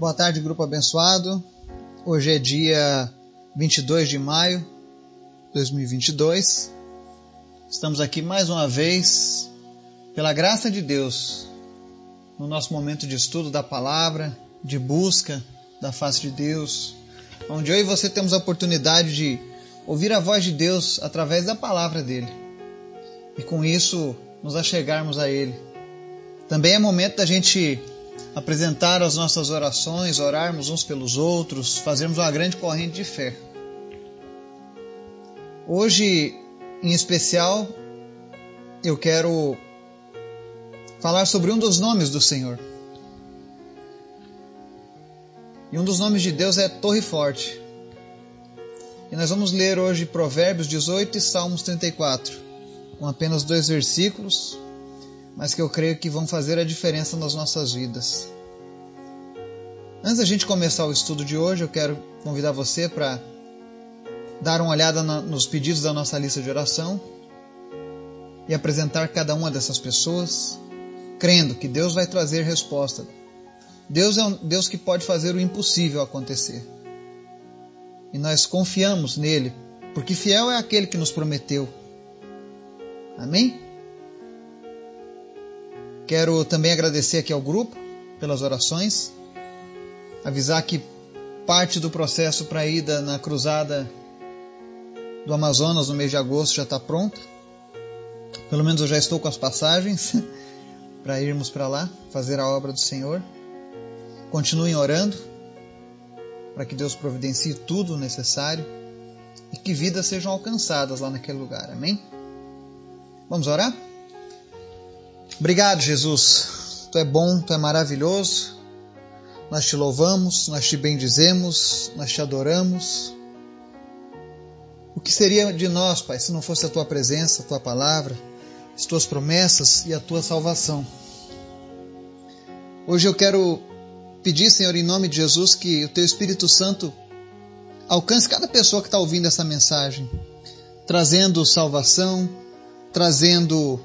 Boa tarde, grupo abençoado. Hoje é dia 22 de maio de 2022. Estamos aqui mais uma vez, pela graça de Deus, no nosso momento de estudo da palavra, de busca da face de Deus, onde eu e você temos a oportunidade de ouvir a voz de Deus através da palavra dele e com isso nos achegarmos a Ele. Também é momento da gente apresentar as nossas orações, orarmos uns pelos outros, fazermos uma grande corrente de fé. Hoje, em especial, eu quero falar sobre um dos nomes do Senhor. E um dos nomes de Deus é Torre Forte. E nós vamos ler hoje Provérbios 18 e Salmos 34, com apenas dois versículos mas que eu creio que vão fazer a diferença nas nossas vidas. Antes da gente começar o estudo de hoje, eu quero convidar você para dar uma olhada nos pedidos da nossa lista de oração e apresentar cada uma dessas pessoas, crendo que Deus vai trazer resposta. Deus é um Deus que pode fazer o impossível acontecer. E nós confiamos nele, porque fiel é aquele que nos prometeu. Amém? Quero também agradecer aqui ao grupo pelas orações, avisar que parte do processo para a ida na cruzada do Amazonas no mês de agosto já está pronta. Pelo menos eu já estou com as passagens para irmos para lá fazer a obra do Senhor. Continuem orando para que Deus providencie tudo o necessário e que vidas sejam alcançadas lá naquele lugar. Amém? Vamos orar? Obrigado, Jesus. Tu é bom, tu é maravilhoso. Nós te louvamos, nós te bendizemos, nós te adoramos. O que seria de nós, Pai, se não fosse a tua presença, a tua palavra, as tuas promessas e a tua salvação? Hoje eu quero pedir, Senhor, em nome de Jesus, que o teu Espírito Santo alcance cada pessoa que está ouvindo essa mensagem, trazendo salvação, trazendo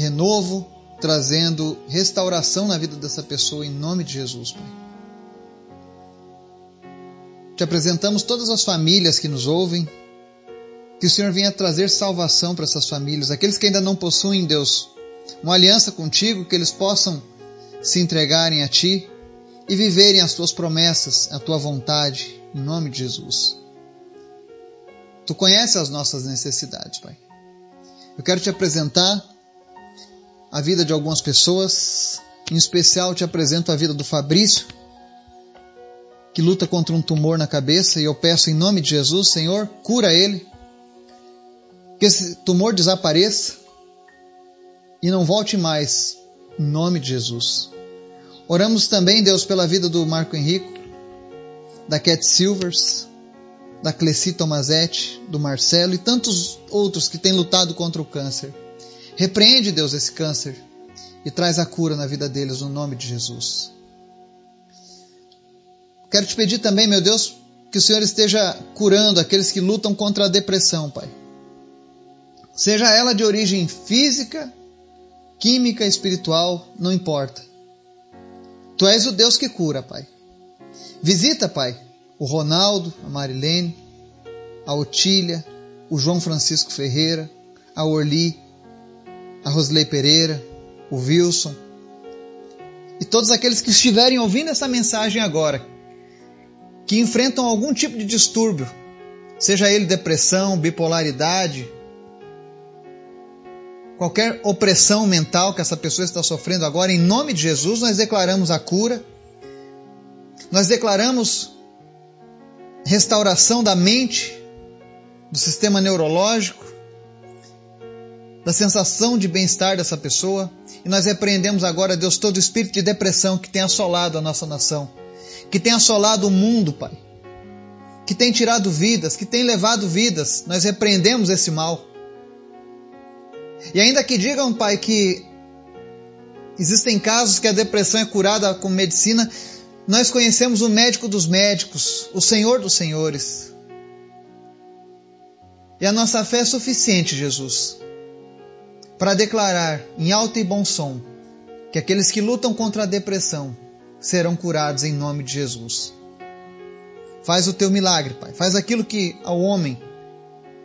renovo, trazendo restauração na vida dessa pessoa em nome de Jesus, Pai. Te apresentamos todas as famílias que nos ouvem, que o Senhor venha trazer salvação para essas famílias, aqueles que ainda não possuem, Deus, uma aliança contigo, que eles possam se entregarem a Ti e viverem as Tuas promessas, a Tua vontade, em nome de Jesus. Tu conheces as nossas necessidades, Pai. Eu quero te apresentar a vida de algumas pessoas. Em especial, te apresento a vida do Fabrício, que luta contra um tumor na cabeça, e eu peço em nome de Jesus, Senhor, cura ele, que esse tumor desapareça e não volte mais, em nome de Jesus. Oramos também, Deus, pela vida do Marco Henrico, da Cat Silvers, da Cleci Tomazetti, do Marcelo e tantos outros que têm lutado contra o câncer. Repreende, Deus, esse câncer e traz a cura na vida deles no nome de Jesus. Quero te pedir também, meu Deus, que o Senhor esteja curando aqueles que lutam contra a depressão, Pai. Seja ela de origem física, química, espiritual, não importa. Tu és o Deus que cura, Pai. Visita, Pai, o Ronaldo, a Marilene, a Otília, o João Francisco Ferreira, a Orli, a Rosley Pereira, o Wilson e todos aqueles que estiverem ouvindo essa mensagem agora, que enfrentam algum tipo de distúrbio, seja ele depressão, bipolaridade, qualquer opressão mental que essa pessoa está sofrendo agora, em nome de Jesus, nós declaramos a cura, nós declaramos restauração da mente, do sistema neurológico, da sensação de bem-estar dessa pessoa. E nós repreendemos agora, Deus, todo o espírito de depressão que tem assolado a nossa nação, que tem assolado o mundo, Pai, que tem tirado vidas, que tem levado vidas. Nós repreendemos esse mal. E ainda que digam, Pai, que existem casos que a depressão é curada com medicina, nós conhecemos o médico dos médicos, o Senhor dos senhores. E a nossa fé é suficiente, Jesus para declarar em alto e bom som que aqueles que lutam contra a depressão serão curados em nome de Jesus. Faz o teu milagre, Pai. Faz aquilo que ao homem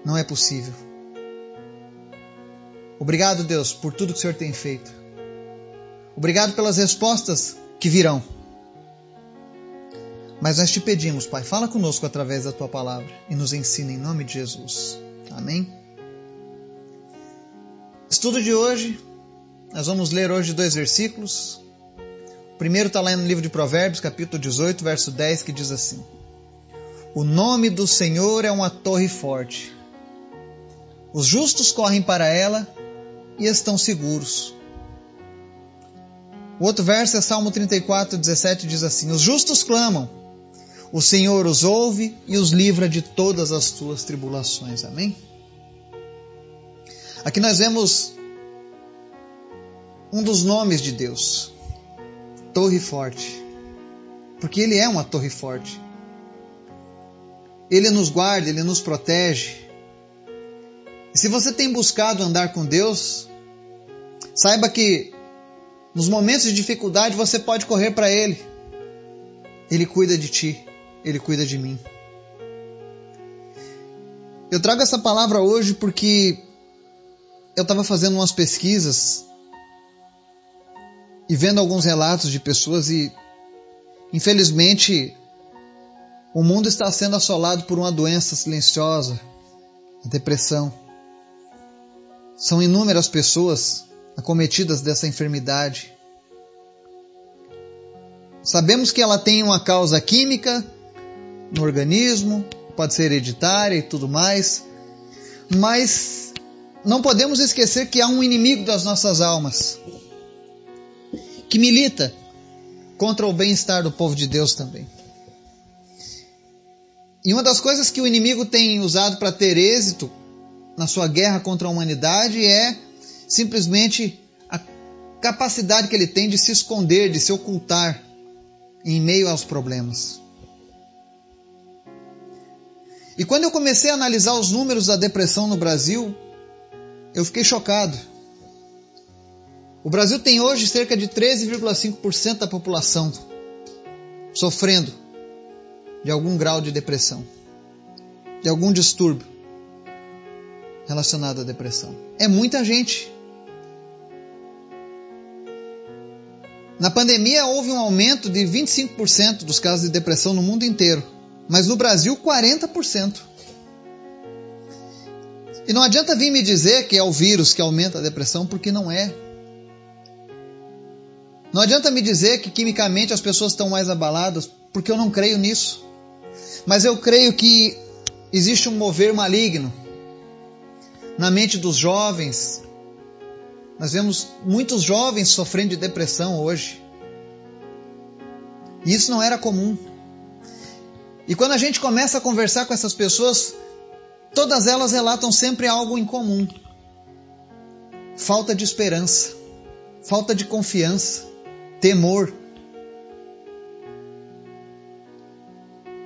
não é possível. Obrigado, Deus, por tudo que o Senhor tem feito. Obrigado pelas respostas que virão. Mas nós te pedimos, Pai, fala conosco através da tua palavra e nos ensina em nome de Jesus. Amém. Estudo de hoje, nós vamos ler hoje dois versículos. O primeiro está lá no livro de Provérbios, capítulo 18, verso 10, que diz assim: O nome do Senhor é uma torre forte. Os justos correm para ela e estão seguros. O outro verso é Salmo 34, 17, diz assim: Os justos clamam, o Senhor os ouve e os livra de todas as suas tribulações. Amém? Aqui nós vemos um dos nomes de Deus, Torre Forte, porque Ele é uma torre forte. Ele nos guarda, Ele nos protege. E se você tem buscado andar com Deus, saiba que nos momentos de dificuldade você pode correr para Ele. Ele cuida de ti, Ele cuida de mim. Eu trago essa palavra hoje porque eu estava fazendo umas pesquisas e vendo alguns relatos de pessoas e infelizmente o mundo está sendo assolado por uma doença silenciosa, a depressão. São inúmeras pessoas acometidas dessa enfermidade. Sabemos que ela tem uma causa química no organismo, pode ser hereditária e tudo mais, mas não podemos esquecer que há um inimigo das nossas almas que milita contra o bem-estar do povo de Deus também. E uma das coisas que o inimigo tem usado para ter êxito na sua guerra contra a humanidade é simplesmente a capacidade que ele tem de se esconder, de se ocultar em meio aos problemas. E quando eu comecei a analisar os números da depressão no Brasil, eu fiquei chocado. O Brasil tem hoje cerca de 13,5% da população sofrendo de algum grau de depressão, de algum distúrbio relacionado à depressão. É muita gente. Na pandemia houve um aumento de 25% dos casos de depressão no mundo inteiro, mas no Brasil 40%. E não adianta vir me dizer que é o vírus que aumenta a depressão, porque não é. Não adianta me dizer que quimicamente as pessoas estão mais abaladas, porque eu não creio nisso. Mas eu creio que existe um mover maligno na mente dos jovens. Nós vemos muitos jovens sofrendo de depressão hoje. E isso não era comum. E quando a gente começa a conversar com essas pessoas, todas elas relatam sempre algo em comum: falta de esperança, falta de confiança, temor.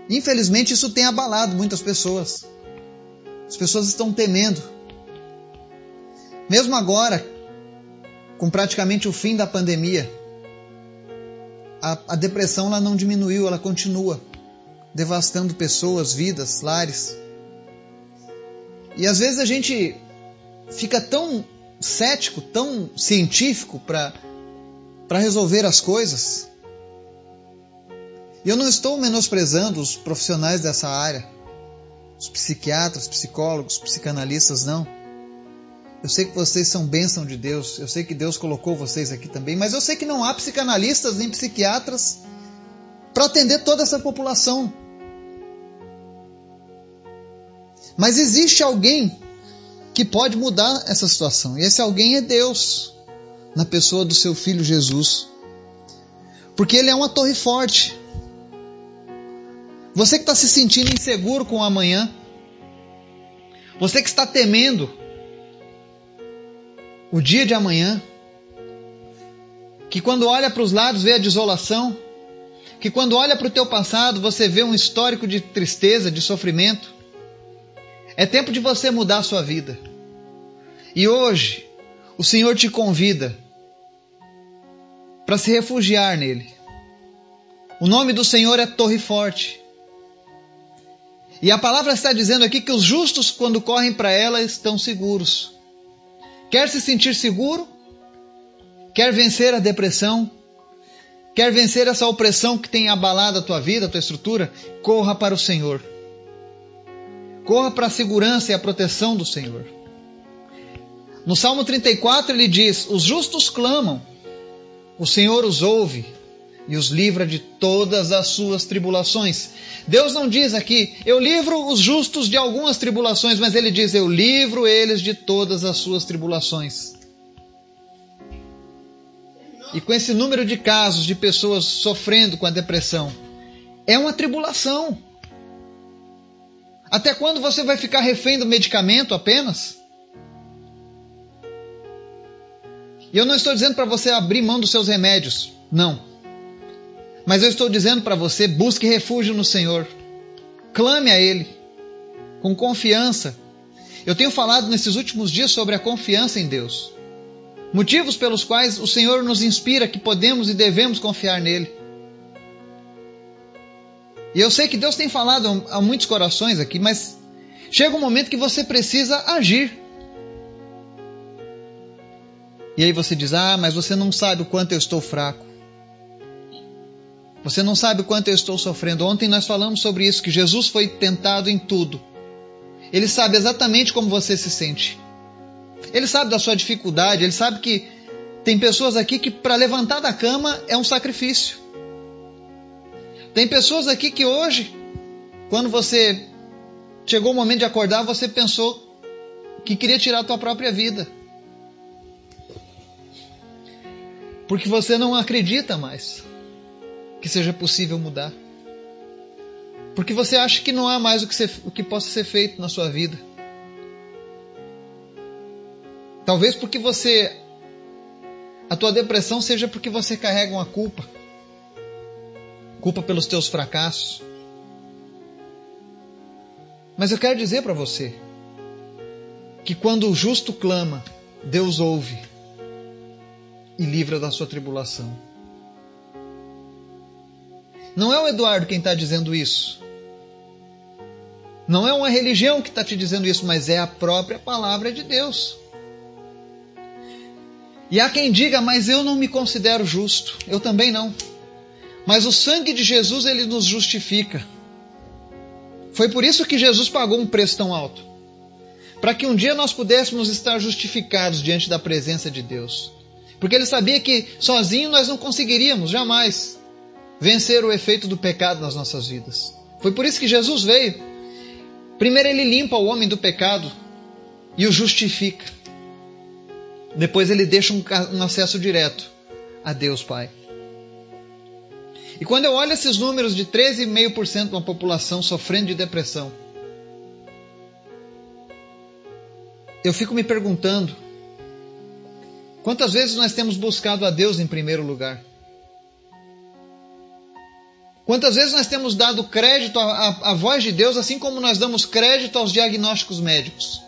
Infelizmente, isso tem abalado muitas pessoas. As pessoas estão temendo mesmo agora, com praticamente o fim da pandemia, a, a depressão ela não diminuiu, ela continua devastando pessoas, vidas, lares. E às vezes a gente fica tão cético, tão científico para resolver as coisas. E eu não estou menosprezando os profissionais dessa área, os psiquiatras, psicólogos, psicanalistas, não. Eu sei que vocês são bênção de Deus, eu sei que Deus colocou vocês aqui também, mas eu sei que não há psicanalistas nem psiquiatras para atender toda essa população. Mas existe alguém que pode mudar essa situação, e esse alguém é Deus, na pessoa do seu filho Jesus. Porque ele é uma torre forte. Você que está se sentindo inseguro com o amanhã, você que está temendo o dia de amanhã, que quando olha para os lados vê a desolação, que quando olha para o teu passado você vê um histórico de tristeza, de sofrimento. É tempo de você mudar a sua vida. E hoje, o Senhor te convida para se refugiar nele, O nome do Senhor é Torre Forte. E a palavra está dizendo aqui que os justos, quando correm para ela, estão seguros. Quer se sentir seguro? Quer vencer a depressão? Quer vencer essa opressão que tem abalado a tua vida, a tua estrutura? Corra para o Senhor. Corra para a segurança e a proteção do Senhor. No Salmo 34 ele diz: Os justos clamam, o Senhor os ouve e os livra de todas as suas tribulações. Deus não diz aqui, eu livro os justos de algumas tribulações, mas ele diz, eu livro eles de todas as suas tribulações. E com esse número de casos de pessoas sofrendo com a depressão, é uma tribulação. Até quando você vai ficar refém do medicamento apenas? E eu não estou dizendo para você abrir mão dos seus remédios. Não. Mas eu estou dizendo para você: busque refúgio no Senhor. Clame a Ele com confiança. Eu tenho falado nesses últimos dias sobre a confiança em Deus. Motivos pelos quais o Senhor nos inspira que podemos e devemos confiar nele. E eu sei que Deus tem falado a muitos corações aqui, mas chega um momento que você precisa agir. E aí você diz: Ah, mas você não sabe o quanto eu estou fraco. Você não sabe o quanto eu estou sofrendo. Ontem nós falamos sobre isso, que Jesus foi tentado em tudo. Ele sabe exatamente como você se sente. Ele sabe da sua dificuldade, ele sabe que tem pessoas aqui que para levantar da cama é um sacrifício. Tem pessoas aqui que hoje, quando você chegou o momento de acordar, você pensou que queria tirar a tua própria vida. Porque você não acredita mais que seja possível mudar. Porque você acha que não há mais o que, ser, o que possa ser feito na sua vida. Talvez porque você. A tua depressão seja porque você carrega uma culpa. Culpa pelos teus fracassos. Mas eu quero dizer para você que quando o justo clama, Deus ouve e livra da sua tribulação. Não é o Eduardo quem está dizendo isso. Não é uma religião que está te dizendo isso, mas é a própria palavra de Deus. E há quem diga, mas eu não me considero justo. Eu também não. Mas o sangue de Jesus, ele nos justifica. Foi por isso que Jesus pagou um preço tão alto. Para que um dia nós pudéssemos estar justificados diante da presença de Deus. Porque ele sabia que sozinho nós não conseguiríamos, jamais vencer o efeito do pecado nas nossas vidas. Foi por isso que Jesus veio. Primeiro ele limpa o homem do pecado e o justifica. Depois ele deixa um, um acesso direto a Deus Pai. E quando eu olho esses números de 13,5% de uma população sofrendo de depressão, eu fico me perguntando: quantas vezes nós temos buscado a Deus em primeiro lugar? Quantas vezes nós temos dado crédito à, à, à, voz de Deus, assim como nós damos crédito aos diagnósticos médicos?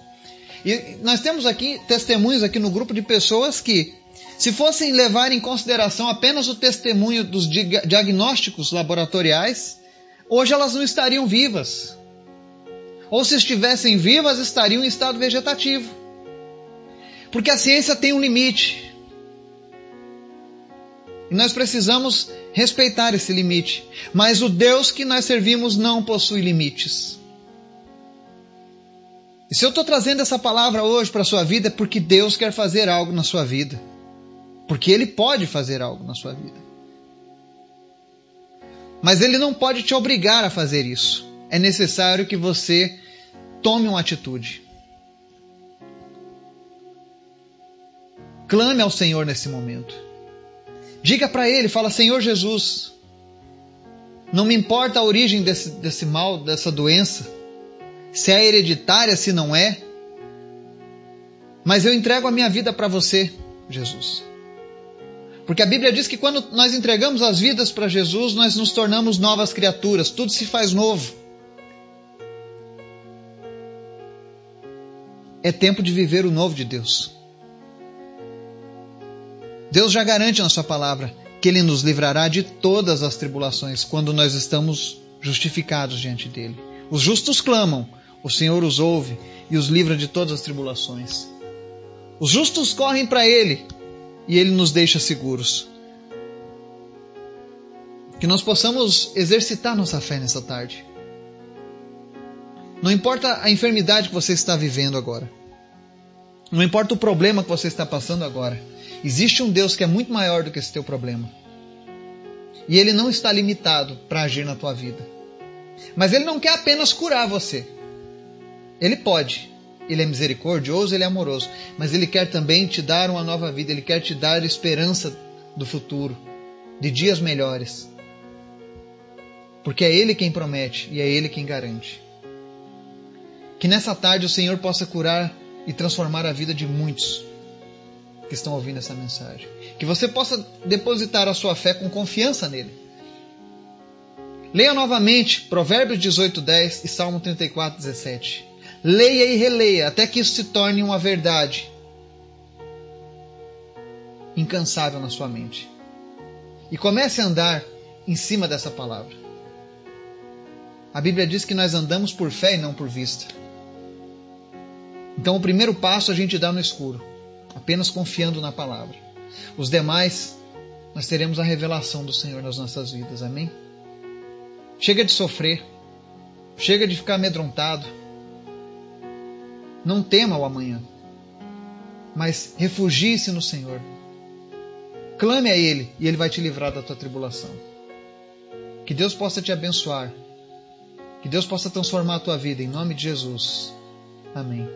E nós temos aqui testemunhos aqui no grupo de pessoas que, se fossem levar em consideração apenas o testemunho dos diagnósticos laboratoriais, hoje elas não estariam vivas. Ou se estivessem vivas, estariam em estado vegetativo. Porque a ciência tem um limite. E nós precisamos respeitar esse limite. Mas o Deus que nós servimos não possui limites. E se eu estou trazendo essa palavra hoje para a sua vida é porque Deus quer fazer algo na sua vida. Porque Ele pode fazer algo na sua vida. Mas Ele não pode te obrigar a fazer isso. É necessário que você tome uma atitude. Clame ao Senhor nesse momento. Diga para ele, fala, Senhor Jesus, não me importa a origem desse, desse mal, dessa doença, se é hereditária, se não é, mas eu entrego a minha vida para você, Jesus. Porque a Bíblia diz que quando nós entregamos as vidas para Jesus, nós nos tornamos novas criaturas, tudo se faz novo. É tempo de viver o novo de Deus. Deus já garante na sua palavra: que Ele nos livrará de todas as tribulações quando nós estamos justificados diante dele. Os justos clamam, o Senhor os ouve e os livra de todas as tribulações. Os justos correm para Ele e Ele nos deixa seguros. Que nós possamos exercitar nossa fé nessa tarde. Não importa a enfermidade que você está vivendo agora. Não importa o problema que você está passando agora. Existe um Deus que é muito maior do que esse teu problema. E ele não está limitado para agir na tua vida. Mas ele não quer apenas curar você. Ele pode. Ele é misericordioso, ele é amoroso, mas ele quer também te dar uma nova vida, ele quer te dar esperança do futuro, de dias melhores. Porque é ele quem promete e é ele quem garante. Que nessa tarde o Senhor possa curar e transformar a vida de muitos que estão ouvindo essa mensagem. Que você possa depositar a sua fé com confiança nele. Leia novamente Provérbios 18, 10 e Salmo 34, 17. Leia e releia até que isso se torne uma verdade incansável na sua mente. E comece a andar em cima dessa palavra. A Bíblia diz que nós andamos por fé e não por vista. Então, o primeiro passo a gente dá no escuro, apenas confiando na palavra. Os demais, nós teremos a revelação do Senhor nas nossas vidas. Amém? Chega de sofrer. Chega de ficar amedrontado. Não tema o amanhã. Mas refugie-se no Senhor. Clame a Ele e Ele vai te livrar da tua tribulação. Que Deus possa te abençoar. Que Deus possa transformar a tua vida em nome de Jesus. Amém.